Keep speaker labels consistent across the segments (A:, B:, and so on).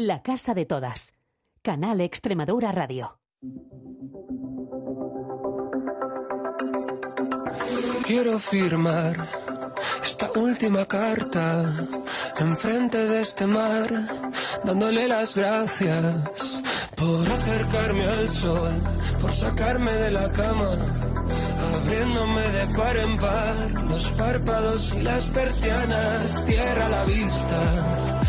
A: La Casa de Todas. Canal Extremadura Radio.
B: Quiero firmar esta última carta enfrente de este mar, dándole las gracias por acercarme al sol, por sacarme de la cama, abriéndome de par en par los párpados y las persianas, tierra a la vista,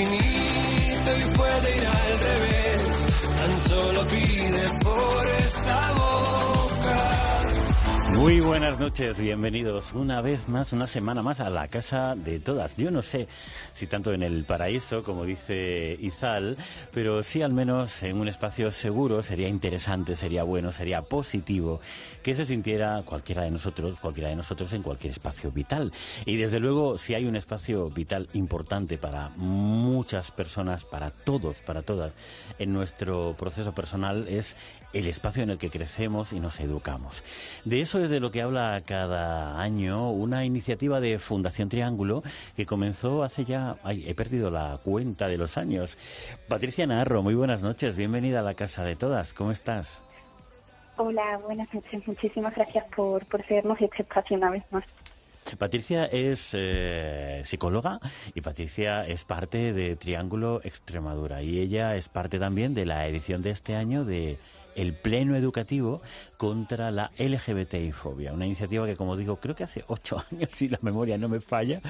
B: infinito y puede ir al revés. Tan solo pide
C: Muy buenas noches, bienvenidos una vez más, una semana más a la casa de todas. Yo no sé si tanto en el paraíso, como dice Izal, pero sí al menos en un espacio seguro sería interesante, sería bueno, sería positivo que se sintiera cualquiera de nosotros, cualquiera de nosotros en cualquier espacio vital. Y desde luego, si hay un espacio vital importante para muchas personas, para todos, para todas, en nuestro proceso personal es el espacio en el que crecemos y nos educamos. De eso es de lo que habla cada año una iniciativa de Fundación Triángulo que comenzó hace ya, ay, he perdido la cuenta de los años. Patricia Narro, muy buenas noches, bienvenida a la casa de todas, ¿cómo estás?
D: Hola, buenas noches. Muchísimas gracias por, por cedernos este espacio una vez más.
C: Patricia es eh, psicóloga y Patricia es parte de Triángulo Extremadura y ella es parte también de la edición de este año de el Pleno Educativo contra la LGBTI-fobia. Una iniciativa que, como digo, creo que hace ocho años, si la memoria no me falla,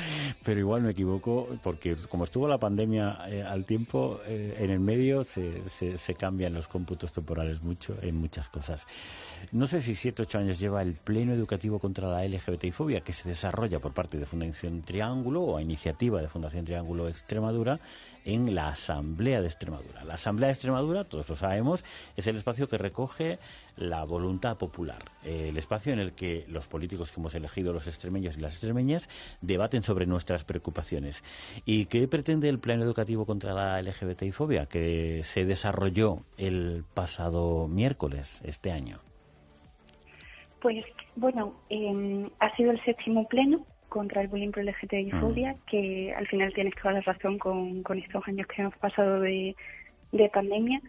C: pero igual me equivoco, porque como estuvo la pandemia eh, al tiempo, eh, en el medio se, cambian los cómputos temporales mucho en muchas cosas. No sé si siete ocho años lleva el Pleno Educativo contra la LGBTI-fobia, que se desarrolla por parte de Fundación Triángulo o a iniciativa de Fundación Triángulo Extremadura en la Asamblea de Extremadura. La Asamblea de Extremadura, todos lo sabemos, es el espacio que recoge la voluntad popular, el espacio en el que los políticos que hemos elegido, los extremeños y las extremeñas, debaten sobre nuestras preocupaciones. ¿Y qué pretende el Plan Educativo contra la LGBTI-fobia que se desarrolló el pasado miércoles este año?
D: Pues bueno, eh, ha sido el séptimo pleno contra el bullying por LGTBI fobia, mm. que al final tienes toda la razón con, con estos años que hemos pasado de, de pandemia.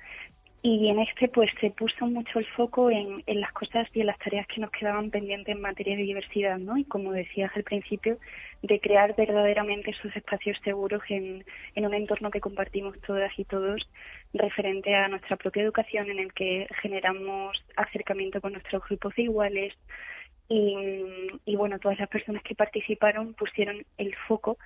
D: Y en este pues se puso mucho el foco en, en, las cosas y en las tareas que nos quedaban pendientes en materia de diversidad, ¿no? Y como decías al principio, de crear verdaderamente esos espacios seguros en, en un entorno que compartimos todas y todos referente a nuestra propia educación en el que generamos acercamiento con nuestros grupos de iguales, y, y, bueno, todas las personas que participaron pusieron el foco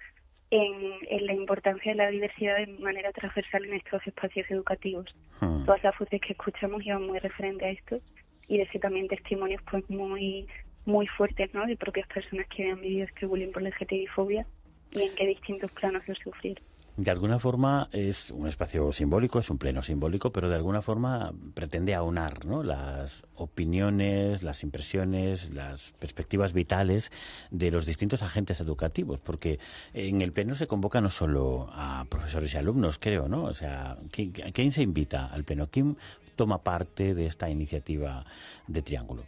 D: en, en, la importancia de la diversidad de manera transversal en estos espacios educativos. Hmm. Todas las voces que escuchamos iban muy referente a esto y de también testimonios pues muy muy fuertes ¿no? de propias personas que habían vivido este bullying por la LGTBI-fobia y en qué distintos planos lo sufrieron
C: de alguna forma es un espacio simbólico, es un pleno simbólico, pero de alguna forma pretende aunar ¿no? las opiniones, las impresiones, las perspectivas vitales de los distintos agentes educativos, porque en el pleno se convoca no solo a profesores y alumnos, creo, ¿no? O sea, ¿quién se invita al pleno? ¿Quién toma parte de esta iniciativa de Triángulo?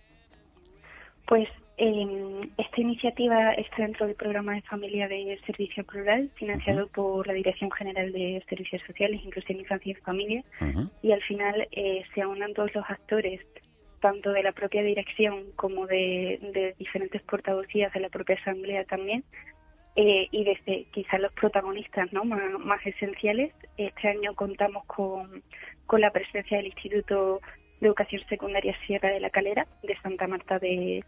D: Pues eh, esta iniciativa está dentro del programa de familia de servicio plural, financiado uh -huh. por la Dirección General de Servicios Sociales, Inclusión, Infancia y Familia, uh -huh. y al final eh, se aunan todos los actores, tanto de la propia dirección como de, de diferentes portavocías de la propia Asamblea también, eh, y desde quizás los protagonistas ¿no? más, más esenciales. Este año contamos con, con la presencia del Instituto de Educación Secundaria Sierra de la Calera, de Santa Marta de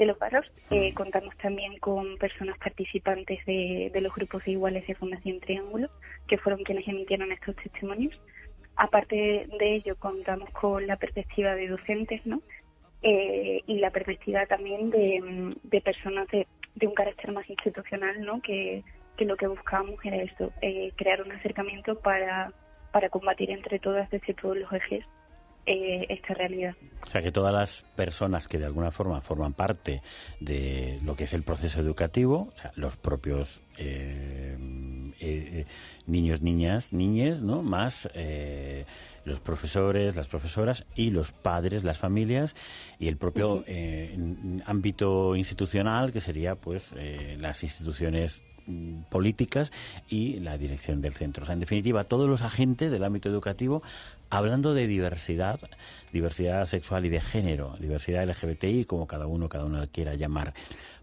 D: de los barros. Eh, contamos también con personas participantes de, de, los grupos de iguales de Fundación Triángulo, que fueron quienes emitieron estos testimonios. Aparte de ello, contamos con la perspectiva de docentes, ¿no? Eh, y la perspectiva también de, de personas de, de, un carácter más institucional, ¿no? Que, que lo que buscábamos era esto, eh, crear un acercamiento para para combatir entre todas desde todos los ejes eh, esta realidad.
C: O sea, que todas las personas que de alguna forma forman parte de lo que es el proceso educativo, o sea, los propios eh, eh, niños, niñas, niñes, ¿no? Más los profesores, las profesoras y los padres, las familias y el propio ámbito institucional que sería, pues, las instituciones políticas y la dirección del centro. O sea, en definitiva, todos los agentes del ámbito educativo hablando de diversidad, diversidad sexual y de género, diversidad LGBTI, como cada uno, cada uno quiera llamar.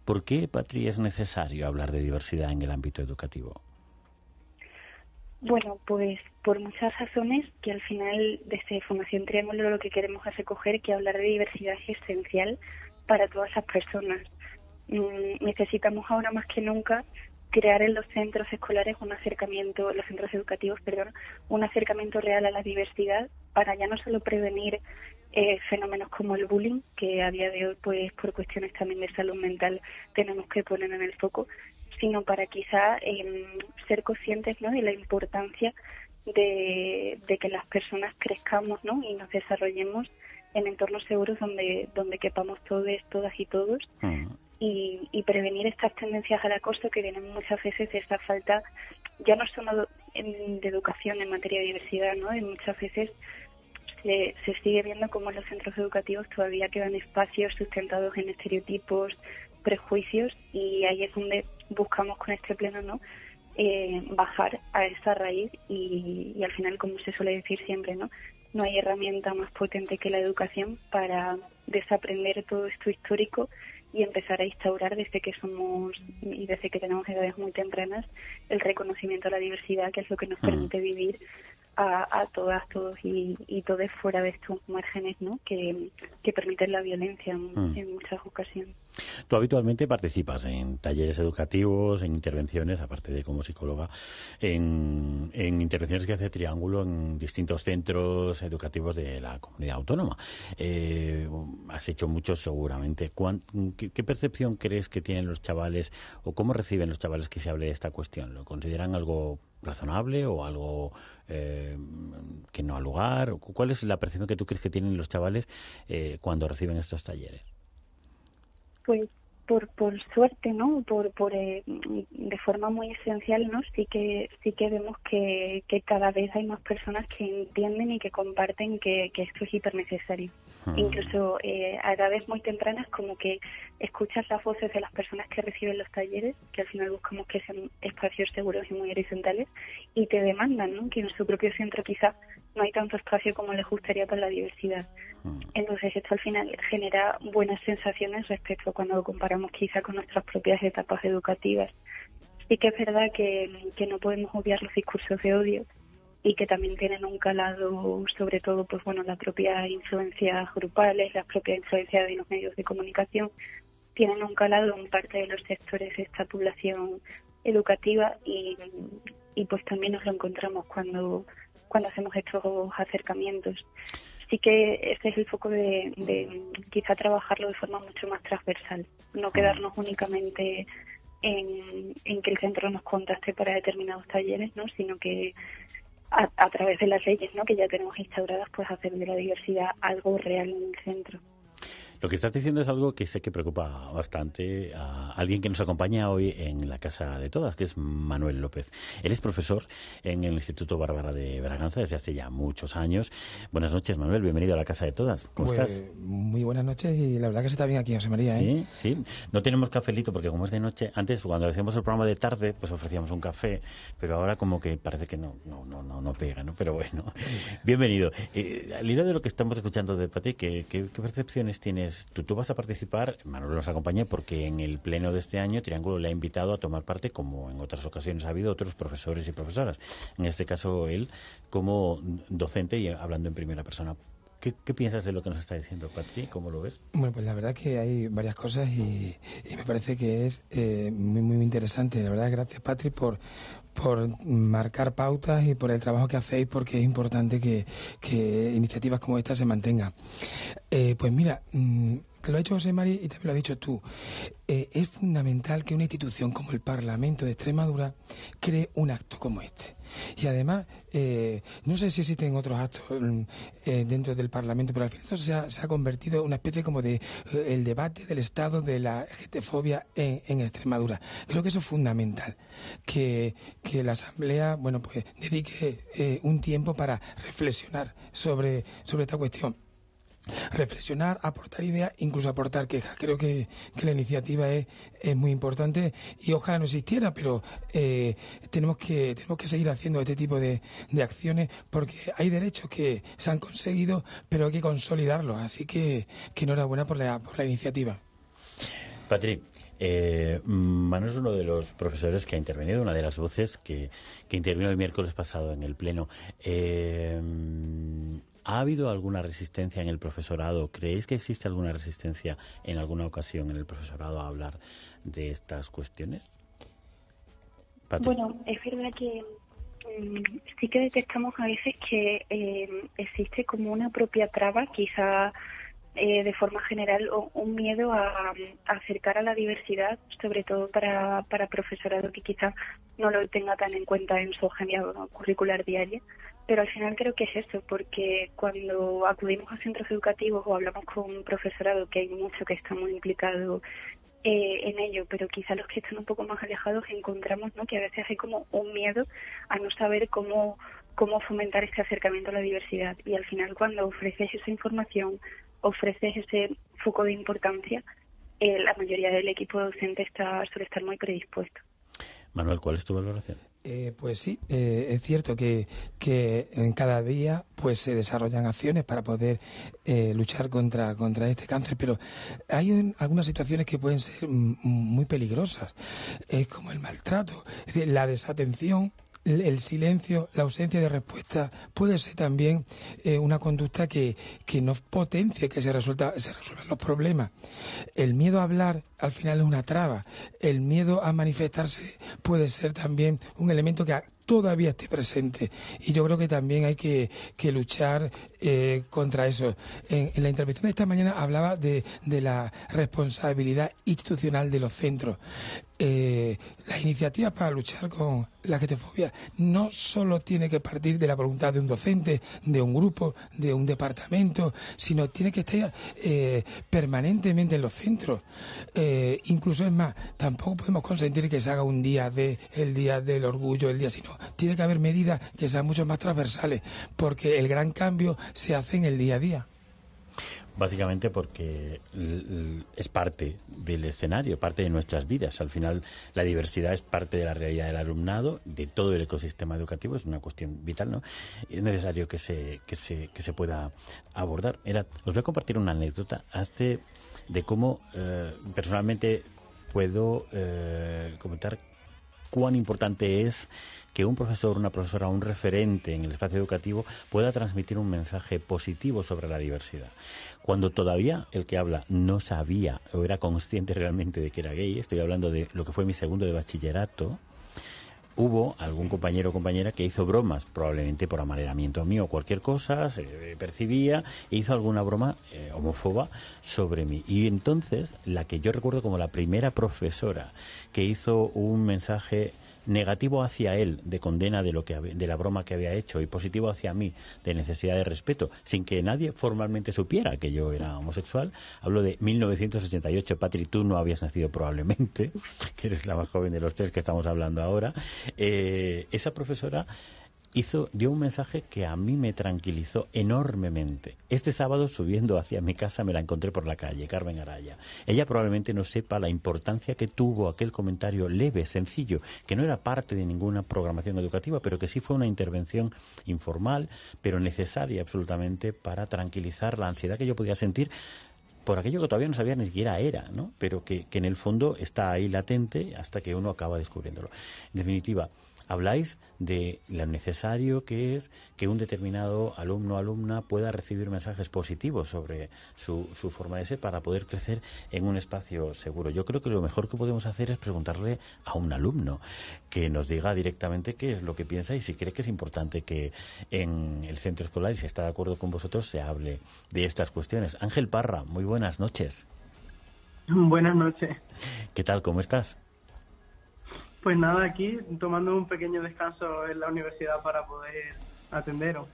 C: ¿Por qué, Patri, es necesario hablar de diversidad en el ámbito educativo?
D: Bueno, pues por muchas razones que al final desde Formación Triángulo lo que queremos es recoger que hablar de diversidad es esencial para todas las personas. Mm, necesitamos ahora más que nunca crear en los centros escolares un acercamiento, los centros educativos, perdón, un acercamiento real a la diversidad para ya no solo prevenir eh, fenómenos como el bullying, que a día de hoy, pues por cuestiones también de salud mental, tenemos que poner en el foco, sino para quizá em, ser conscientes ¿no? de la importancia de, que las personas crezcamos ¿no? y nos desarrollemos en entornos seguros donde, donde quepamos todos, todas y todos. Y, prevenir estas tendencias al acoso que vienen muchas veces de esta falta, ya no solo de educación en materia de diversidad, ¿no? Y muchas veces se, se sigue viendo como en los centros educativos todavía quedan espacios sustentados en estereotipos, prejuicios y ahí es donde buscamos con este pleno, ¿no? Eh, bajar a esa raíz y, y al final, como se suele decir siempre, ¿no? No hay herramienta más potente que la educación para desaprender todo esto histórico y empezar a instaurar desde que somos y desde que tenemos edades muy tempranas el reconocimiento a la diversidad, que es lo que nos mm. permite vivir a, todas, todos y, y todos fuera de estos márgenes ¿no? que, que permiten la violencia en, mm. muchas ocasiones.
C: Tú habitualmente participas en talleres educativos, en intervenciones, aparte de como psicóloga, en, en intervenciones que hace Triángulo en distintos centros educativos de la comunidad autónoma. Eh, has hecho muchos seguramente. ¿Qué, ¿Qué percepción crees que tienen los chavales o cómo reciben los chavales que se hable de esta cuestión? ¿Lo consideran algo razonable o algo eh, que no ha lugar? ¿Cuál es la percepción que tú crees que tienen los chavales eh, cuando reciben estos talleres?
D: Pues por, por suerte, ¿no? Por, por eh, de forma muy esencial, ¿no? Sí que sí que vemos que, que cada vez hay más personas que entienden y que comparten que, que esto es hiper necesario. Hmm. Incluso eh, a edades muy tempranas, como que escuchas las voces de las personas que reciben los talleres, que al final buscamos que sean espacios seguros y muy horizontales, y te demandan, ¿no? Que en su propio centro quizá no hay tanto espacio como les gustaría para la diversidad. Entonces esto al final genera buenas sensaciones respecto cuando lo comparamos quizá con nuestras propias etapas educativas. Sí que es verdad que, no podemos obviar los discursos de odio y que también tienen un calado, sobre todo, pues bueno, las propias influencias grupales, las propias influencias de los medios de comunicación, tienen un calado en parte de los sectores de esta población educativa y, y pues también nos lo encontramos cuando, cuando hacemos estos acercamientos sí que ese es el foco de, quizá trabajarlo de forma mucho más transversal, no quedarnos únicamente en, que el centro nos contacte para determinados talleres, ¿no? sino que a, a, través de las leyes ¿no? que ya tenemos instauradas, pues hacer de la diversidad algo real en el centro.
C: Lo que estás diciendo es algo que sé que preocupa bastante a alguien que nos acompaña hoy en la Casa de Todas, que es Manuel López. Él es profesor en el Instituto Bárbara de Braganza desde hace ya muchos años. Buenas noches, Manuel. Bienvenido a la Casa de Todas. ¿Cómo pues, estás?
E: Muy buenas noches y la verdad que se está bien aquí, José María. ¿eh?
C: Sí, sí. No tenemos cafelito porque como es de noche, antes cuando hacíamos el programa de tarde, pues ofrecíamos un café, pero ahora como que parece que no, no, no, no, no pega, ¿no? Pero bueno, bienvenido. Eh, al hilo de lo que estamos escuchando de Pati, ¿qué, qué percepciones tienes? Tú, vas a participar, Manuel nos acompaña porque en el pleno de este año Triángulo le ha invitado a tomar parte, como en otras ocasiones ha habido otros profesores y profesoras. En este caso él como docente y hablando en primera persona. ¿Qué, piensas de lo que nos está diciendo Patri? ¿Cómo lo ves?
E: Bueno, pues la verdad que hay varias cosas y, me parece que es eh, muy, muy interesante. La verdad, gracias Patri por, por marcar pautas y por el trabajo que hacéis, porque es importante que, iniciativas como esta se mantengan. Eh, pues mira, mm, lo ha dicho José María y también lo ha dicho tú. Eh, es fundamental que una institución como el Parlamento de Extremadura cree un acto como este. Y además, eh, no sé si existen otros actos mm, eh, dentro del Parlamento, pero al final esto se ha, convertido en una especie como de el debate del estado de la GTfobia en, Extremadura. Creo que eso es fundamental, que, que la Asamblea, bueno, pues dedique un tiempo para reflexionar sobre, sobre esta cuestión reflexionar, aportar ideas, incluso aportar quejas. Creo que, la iniciativa es, es, muy importante y ojalá no existiera, pero eh, tenemos, que, tenemos que seguir haciendo este tipo de, de, acciones porque hay derechos que se han conseguido, pero hay que consolidarlos. Así que, que enhorabuena por la, por la iniciativa.
C: Patri, eh, Manu es uno de los profesores que ha intervenido, una de las voces que, que intervino el miércoles pasado en el Pleno. Eh, ¿Ha habido alguna resistencia en el profesorado? ¿Creéis que existe alguna resistencia en alguna ocasión en el profesorado a hablar de estas cuestiones?
D: Bueno, es verdad que mm, sí que detectamos a veces que eh, existe como una propia traba, quizá eh, de forma general, o un miedo a, acercar a la diversidad, sobre todo para, para profesorado que quizá no lo tenga tan en cuenta en su agenda curricular diaria pero al final creo que es eso, porque cuando acudimos a centros educativos o hablamos con un profesorado, que hay mucho que está muy implicado eh, en ello, pero quizá los que están un poco más alejados encontramos ¿no? que a veces hay como un miedo a no saber cómo, cómo fomentar este acercamiento a la diversidad. Y al final cuando ofreces esa información, ofreces ese foco de importancia, eh, la mayoría del equipo docente está, suele estar muy predispuesto.
C: Manuel, ¿cuál es tu valoración?
E: Eh, pues sí, eh, es cierto que, que, en cada día pues se desarrollan acciones para poder eh, luchar contra, contra este cáncer, pero hay algunas situaciones que pueden ser muy peligrosas, es como el maltrato, la desatención el silencio, la ausencia de respuesta puede ser también eh, una conducta que, que no potencie que se, resulta, se resuelvan los problemas. El miedo a hablar al final es una traba. El miedo a manifestarse puede ser también un elemento que todavía esté presente. Y yo creo que también hay que, luchar eh, contra eso. En, la intervención de esta mañana hablaba de, la responsabilidad institucional de los centros. Eh, las iniciativas para luchar con la getefobia no solo tiene que partir de la voluntad de un docente, de un grupo, de un departamento, sino tiene que estar eh, permanentemente en los centros. Eh, incluso es más, tampoco podemos consentir que se haga un día de el día del orgullo, el día, sino tiene que haber medidas que sean mucho más transversales, porque el gran cambio se hace en el día a día.
C: Básicamente porque es parte del escenario, parte de nuestras vidas. Al final, la diversidad es parte de la realidad del alumnado, de todo el ecosistema educativo, es una cuestión vital, ¿no? Es necesario que se, que se, que se pueda abordar. Era, os voy a compartir una anécdota hace de cómo eh, personalmente puedo eh, comentar cuán importante es que un profesor, una profesora, un referente en el espacio educativo pueda transmitir un mensaje positivo sobre la diversidad. Cuando todavía el que habla no sabía o era consciente realmente de que era gay, estoy hablando de lo que fue mi segundo de bachillerato, hubo algún compañero o compañera que hizo bromas, probablemente por amaneramiento mío o cualquier cosa, se percibía, e hizo alguna broma eh, homófoba sobre mí. Y entonces, la que yo recuerdo como la primera profesora que hizo un mensaje negativo hacia él de condena de lo que de la broma que había hecho y positivo hacia mí de necesidad de respeto sin que nadie formalmente supiera que yo era homosexual hablo de 1988 Patri tú no habías nacido probablemente que eres la más joven de los tres que estamos hablando ahora. Eh, esa profesora hizo, dio un mensaje que a mí me tranquilizó enormemente. Este sábado, subiendo hacia mi casa, me la encontré por la calle, Carmen Araya. Ella probablemente no sepa la importancia que tuvo aquel comentario leve, sencillo, que no era parte de ninguna programación educativa, pero que sí fue una intervención informal, pero necesaria absolutamente para tranquilizar la ansiedad que yo podía sentir por aquello que todavía no sabía ni siquiera era, ¿no? Pero que, que en el fondo está ahí latente hasta que uno acaba descubriéndolo. En definitiva, habláis de lo necesario que es que un determinado alumno o alumna pueda recibir mensajes positivos sobre su, su forma de ser para poder crecer en un espacio seguro. Yo creo que lo mejor que podemos hacer es preguntarle a un alumno que nos diga directamente qué es lo que piensa y si cree que es importante que en el centro escolar, y si está de acuerdo con vosotros, se hable de estas cuestiones. Ángel Parra, muy buenas noches.
F: Buenas noches.
C: ¿Qué tal? ¿Cómo estás?
F: Pues nada, aquí tomando un pequeño descanso en la universidad para poder atenderos.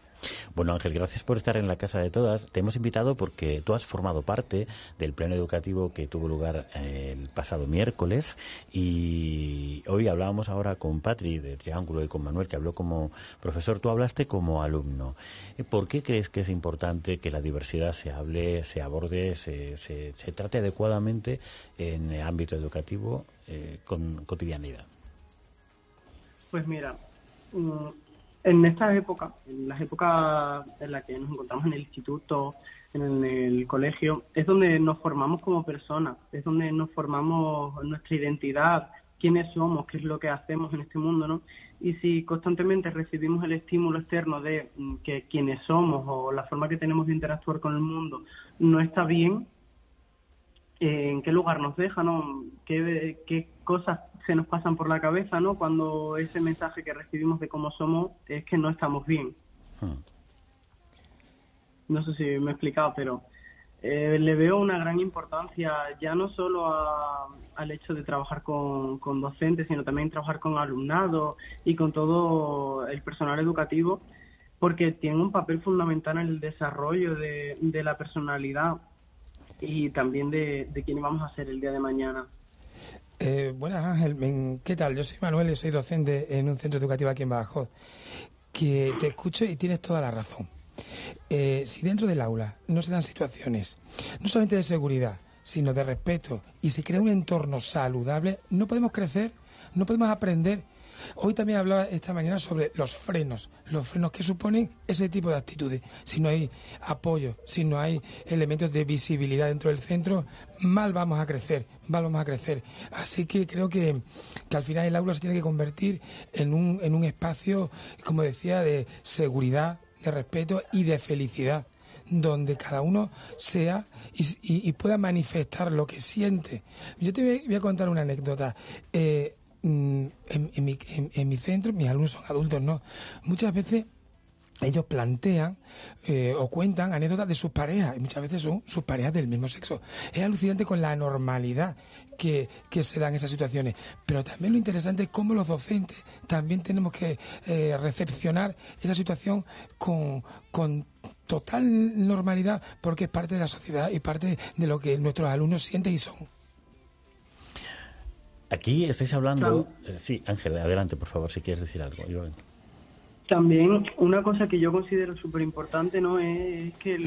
C: Bueno, Ángel, gracias por estar en la Casa de Todas. Te hemos invitado porque tú has formado parte del pleno educativo que tuvo lugar eh, el pasado miércoles y hoy hablábamos ahora con Patri de Triángulo y con Manuel, que habló como profesor. Tú hablaste como alumno. Eh, ¿Por qué crees que es importante que la diversidad se hable, se aborde, se, se, trate adecuadamente en el ámbito educativo eh, con cotidianidad?
F: Pues mira, mm, en estas épocas, en las épocas en las que nos encontramos en el instituto, en el colegio, es donde nos formamos como personas, es donde nos formamos nuestra identidad, quiénes somos, qué es lo que hacemos en este mundo, ¿no? Y si constantemente recibimos el estímulo externo de mm, que quiénes somos o la forma que tenemos de interactuar con el mundo no está bien, ¿en qué lugar nos deja, no? ¿Qué, qué cosas se nos pasan por la cabeza, ¿no? Cuando ese mensaje que recibimos de cómo somos es que no estamos bien. Hmm. No sé si me he explicado, pero eh, le veo una gran importancia ya no solo al hecho de trabajar con, docentes, sino también trabajar con alumnado y con todo el personal educativo, porque tiene un papel fundamental en el desarrollo de, la personalidad y también de, de quién vamos a ser el día de mañana.
E: Eh, buenas Ángel, ¿qué tal? Yo soy Manuel y soy docente en un centro educativo aquí en Badajoz. Que te escucho y tienes toda la razón. Eh, si dentro del aula no se dan situaciones, no solamente de seguridad, sino de respeto, y se crea un entorno saludable, no podemos crecer, no podemos aprender Hoy también hablaba esta mañana sobre los frenos, los frenos que suponen ese tipo de actitudes. Si no hay apoyo, si no hay elementos de visibilidad dentro del centro, mal vamos a crecer, mal vamos a crecer. Así que creo que, al final el aula se tiene que convertir en un, en un espacio, como decía, de seguridad, de respeto y de felicidad donde cada uno sea y, pueda manifestar lo que siente. Yo te voy a contar una anécdota. Eh, Mm, en, mi, en, mi centro, mis alumnos son adultos, ¿no? Muchas veces ellos plantean eh, o cuentan anécdotas de sus parejas, y muchas veces son sus parejas del mismo sexo. Es alucinante con la normalidad que, se dan esas situaciones. Pero también lo interesante es cómo los docentes también tenemos que eh, recepcionar esa situación con, con total normalidad, porque es parte de la sociedad y parte de lo que nuestros alumnos sienten y son.
C: Aquí estáis hablando... Eh, sí, Ángel, adelante, por favor, si quieres decir algo.
F: También una cosa que yo considero súper importante ¿no? es que,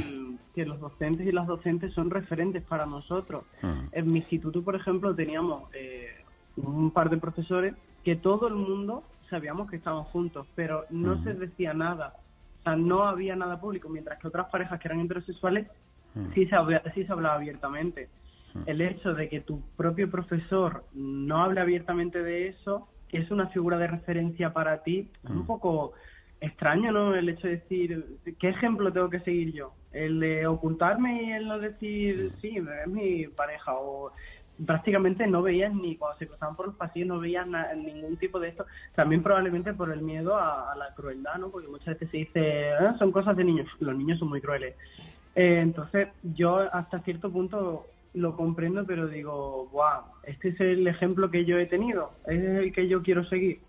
F: los docentes y las docentes son referentes para nosotros. Mm. En mi instituto, por ejemplo, teníamos eh, un par de profesores que todo el mundo sabíamos que estaban juntos, pero no se decía nada. O sea, no había nada público, mientras que otras parejas que eran heterosexuales mm. sí, se sí se hablaba abiertamente el hecho de que tu propio profesor no hable abiertamente de eso es una figura de referencia para ti. Es un mm. poco extraño, ¿no? El hecho de decir, ¿qué ejemplo tengo que seguir yo? El de ocultarme y el no decir, mm. sí, es mi pareja o prácticamente no veías ni cuando se cruzaban por los pasillos no veías ningún tipo de esto también probablemente por el miedo a, la crueldad no porque muchas veces se dice ah, son cosas de niños los niños son muy crueles eh, entonces yo hasta cierto punto lo comprendo, pero digo, wow, este es el ejemplo que yo he tenido, es el que yo quiero seguir.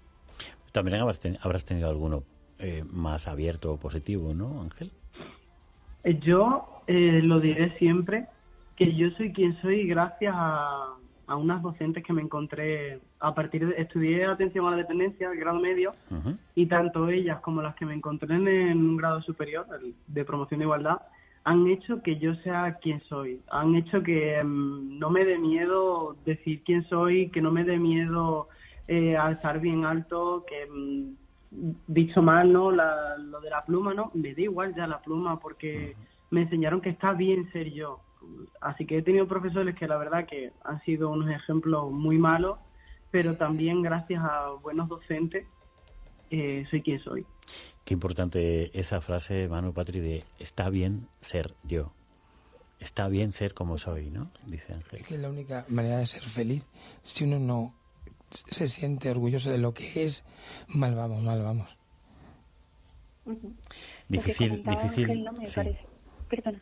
C: También habrás, tenido alguno eh, más abierto o positivo, ¿no, Ángel?
F: Eh, yo eh, lo diré siempre, que yo soy quien soy gracias a, a unas docentes que me encontré a partir de... Estudié atención a la dependencia, el grado medio, y tanto ellas como las que me encontré en un grado superior, de promoción de igualdad, han hecho que yo sea quien soy, han hecho que mm, no me dé miedo decir quién soy, que no me dé miedo eh, alzar bien alto, que mm, dicho mal, ¿no? lo de la pluma, ¿no? Me da igual ya la pluma porque me enseñaron que está bien ser yo. Así que he tenido profesores que la verdad que han sido unos ejemplos muy malos, pero también gracias a buenos docentes eh, soy quien soy.
C: Qué importante esa frase, Manu Patri, de está bien ser yo. Está bien ser como soy, ¿no? Dice Ángel.
E: Es que la única manera de ser feliz. Si uno no se siente orgulloso de lo que es, mal vamos, mal vamos.
C: Difícil, difícil.
D: No me parece. Perdona.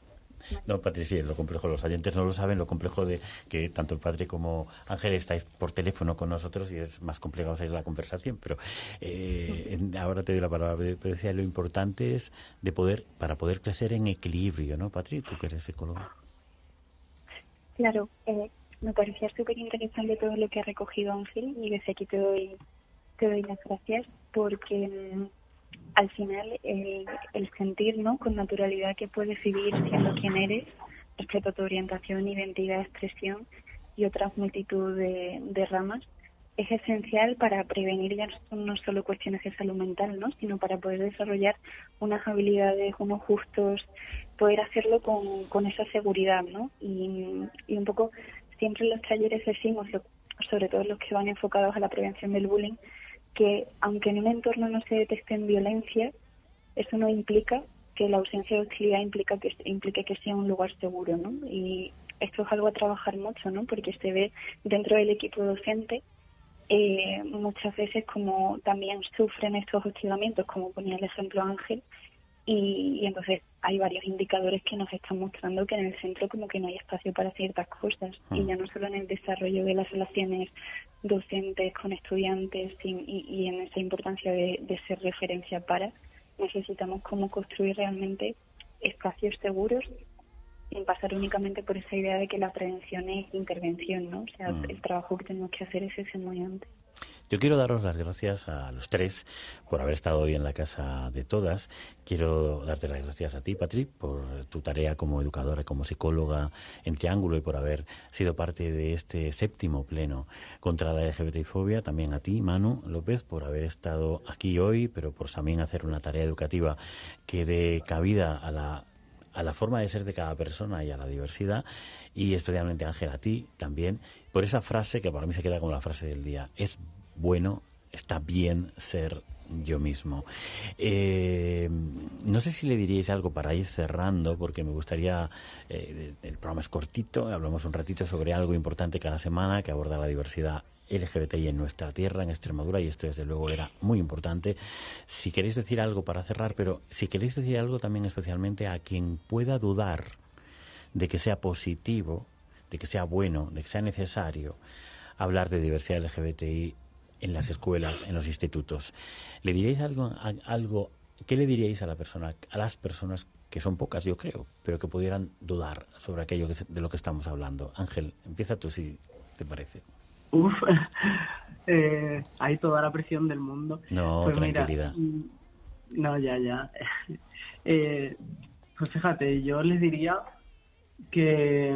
C: No, Patricia, lo complejo, los oyentes no lo saben, lo complejo de que tanto el padre como Ángel estáis por teléfono con nosotros y es más complicado seguir la conversación, pero eh, ahora te doy la palabra. Decía, lo importante es de poder, para poder crecer en equilibrio, ¿no, Patri? Tú que eres psicóloga.
D: Claro, eh, me parecía súper interesante todo lo que ha recogido Ángel y desde aquí te doy, te doy las gracias porque mm, al final el, el sentir ¿no? con naturalidad que puedes vivir siendo quien eres respecto a tu orientación, identidad, expresión y otras multitud de, ramas es esencial para prevenir ya no solo cuestiones de salud mental, ¿no? sino para poder desarrollar unas habilidades, unos justos, poder hacerlo con, con esa seguridad. ¿no? Y, y un poco siempre en los talleres decimos, sobre todo los que van enfocados a la prevención del bullying, que aunque en un entorno no se detecten violencia, eso no implica que la ausencia de hostilidad implica que implique que sea un lugar seguro, ¿no? Y esto es algo a trabajar mucho, ¿no? Porque se ve dentro del equipo docente eh, muchas veces como también sufren estos hostigamientos, como ponía el ejemplo Ángel, y, entonces hay varios indicadores que nos están mostrando que en el centro como que no hay espacio para ciertas cosas y hmm. ya no solo en el desarrollo de las relaciones docentes con estudiantes y, en esa importancia de, de, ser referencia para necesitamos como construir realmente espacios seguros sin pasar únicamente por esa idea de que la prevención es intervención, ¿no? O sea, hmm. el trabajo que tenemos que hacer es ese muy antes.
C: Yo quiero daros las gracias a los tres por haber estado hoy en la casa de todas. Quiero darte las gracias a ti, Patri, por tu tarea como educadora, como psicóloga en Triángulo y por haber sido parte de este séptimo pleno contra la LGBTI-fobia. También a ti, Manu López, por haber estado aquí hoy, pero por también hacer una tarea educativa que dé cabida a la a la forma de ser de cada persona y a la diversidad y especialmente Ángel a ti también por esa frase que para mí se queda como la frase del día es bueno, está bien ser yo mismo. Eh, no sé si le diríais algo para ir cerrando, porque me gustaría, eh, el programa es cortito, hablamos un ratito sobre algo importante cada semana que aborda la diversidad LGBTI en nuestra tierra, en Extremadura, y esto desde luego era muy importante. Si queréis decir algo para cerrar, pero si queréis decir algo también especialmente a quien pueda dudar de que sea positivo, de que sea bueno, de que sea necesario hablar de diversidad LGBTI en las escuelas, en los institutos. ¿Le diréis algo, algo qué le diríais a la persona, a las personas que son pocas, yo creo, pero que pudieran dudar sobre aquello de lo que estamos hablando? Ángel, empieza tú si te parece.
F: Uf, eh, hay toda la presión del mundo.
C: No, pues tranquilidad. Mm,
F: no, ya, ya. Eh, pues fíjate, yo les diría que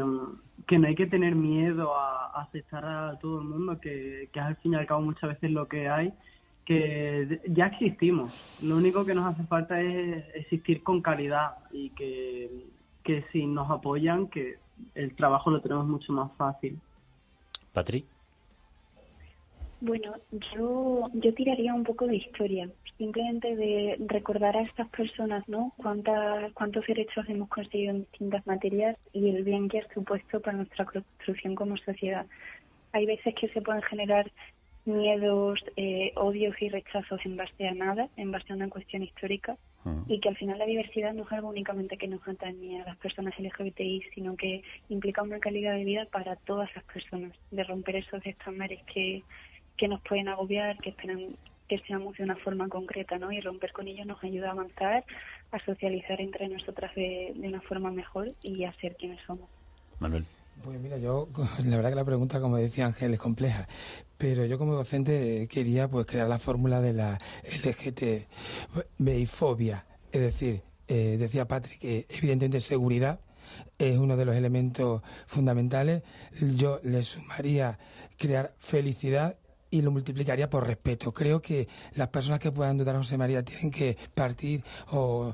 F: que no hay que tener miedo a, aceptar a todo el mundo, que, que al fin y al cabo muchas veces lo que hay, que ya existimos. Lo único que nos hace falta es existir con calidad y que, que si nos apoyan, que el trabajo lo tenemos mucho más fácil.
C: Patrick.
D: Bueno, yo, yo tiraría un poco de historia, simplemente de recordar a estas personas, ¿no? Cuántas, cuántos derechos hemos conseguido en distintas materias y el bien que ha supuesto para nuestra construcción como sociedad. Hay veces que se pueden generar miedos, eh, odios y rechazos en base a nada, en base a una cuestión histórica, ah. y que al final la diversidad no es algo únicamente que nos atañe a las personas LGBTI, sino que implica una calidad de vida para todas las personas, de romper esos estándares que que nos pueden agobiar, que esperan que seamos de una forma concreta, ¿no? Y romper con ellos nos ayuda a avanzar, a socializar entre nosotras de, una forma mejor y a ser quienes somos.
C: Manuel.
E: Pues mira, yo, la verdad que la pregunta, como decía Ángel, es compleja, pero yo como docente quería pues crear la fórmula de la LGTBI-fobia, es decir, eh, decía Patrick que evidentemente seguridad es uno de los elementos fundamentales, yo le sumaría crear felicidad y lo multiplicaría por respeto. Creo que las personas que puedan dudar a José María tienen que partir o,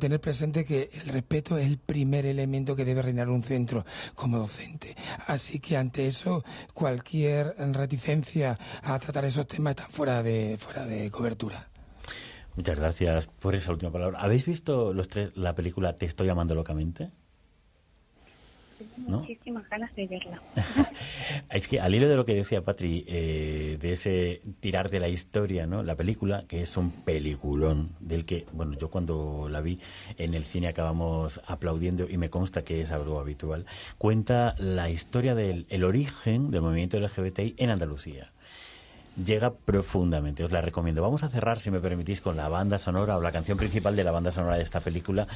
E: tener presente que el respeto es el primer elemento que debe reinar un centro como docente. Así que ante eso, cualquier reticencia a tratar esos temas está fuera de, fuera de cobertura.
C: Muchas gracias por esa última palabra. ¿Habéis visto los tres la película Te estoy amando locamente?
D: Muchísimas ganas de verla.
C: es que al hilo de lo que decía Patri, eh, de ese tirar de la historia, ¿no? La película, que es un peliculón, del que, bueno, yo cuando la vi en el cine acabamos aplaudiendo y me consta que es algo habitual, cuenta la historia del el origen del movimiento LGBTI en Andalucía llega profundamente. Os la recomiendo. Vamos a cerrar, si me permitís, con la banda sonora o la canción principal de la banda sonora de esta película,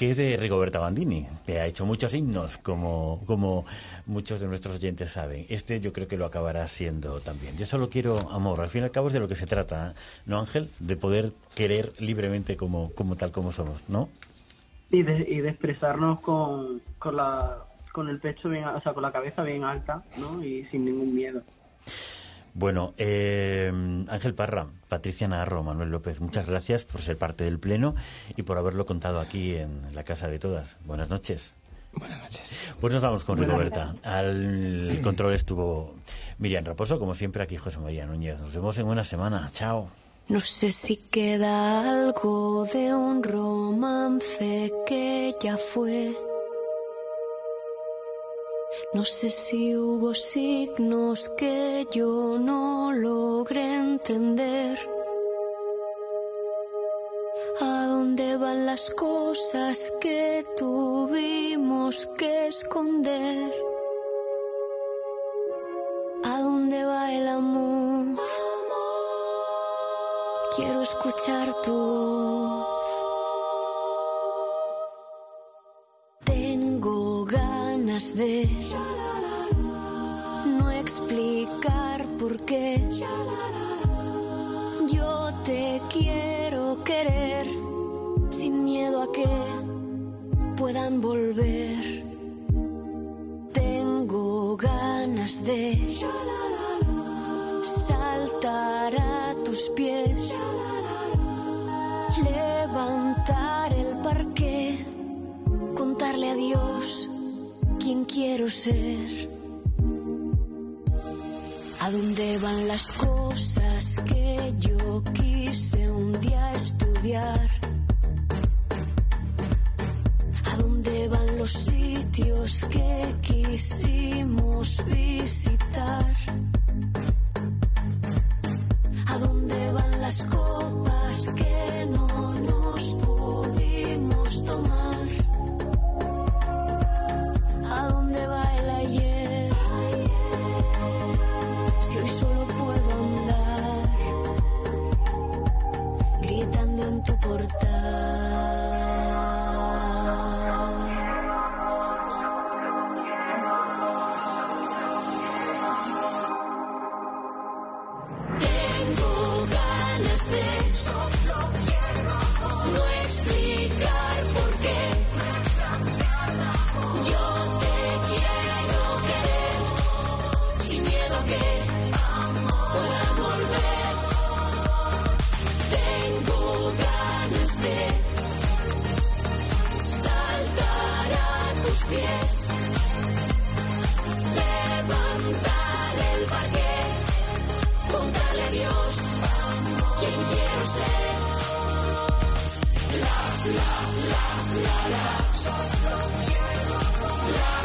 C: que es de Rigoberta Bandini, que ha hecho muchos himnos, como, como muchos de nuestros oyentes saben. Este yo creo que lo acabará siendo también. Yo solo quiero amor, al fin y al cabo es de lo que se trata, ¿no, Ángel? De poder querer libremente como, como tal como somos, ¿no?
F: Y de, y de expresarnos con, con, la, con el pecho bien, o sea, con la cabeza bien alta, ¿no? Y sin ningún miedo.
C: Bueno, eh, Ángel Parra, Patricia Narro, Manuel López, muchas gracias por ser parte del Pleno y por haberlo contado aquí en la Casa de Todas. Buenas noches.
E: Buenas noches.
C: Pues nos vamos con Rigoberta. Al control estuvo Miriam Raposo, como siempre, aquí José María Núñez. Nos vemos en una semana. Chao.
G: No sé si queda algo de un romance que ya fue no sé si hubo signos que yo no logré entender. ¿A dónde van las cosas que tuvimos que esconder? ¿A dónde va el amor? Quiero escuchar tu voz. De no explicar por qué. Yo te quiero querer sin miedo a que puedan volver. Tengo ganas de saltar a tus pies, levantar el parque, contarle a Dios quién quiero ser. ¿A dónde van las cosas que yo quise un día estudiar? ¿A dónde van los sitios que quisimos ganas de saltar a tus pies, levantar el parque, contarle a Dios quién quiero ser. La, la, la, la, la. Solo quiero la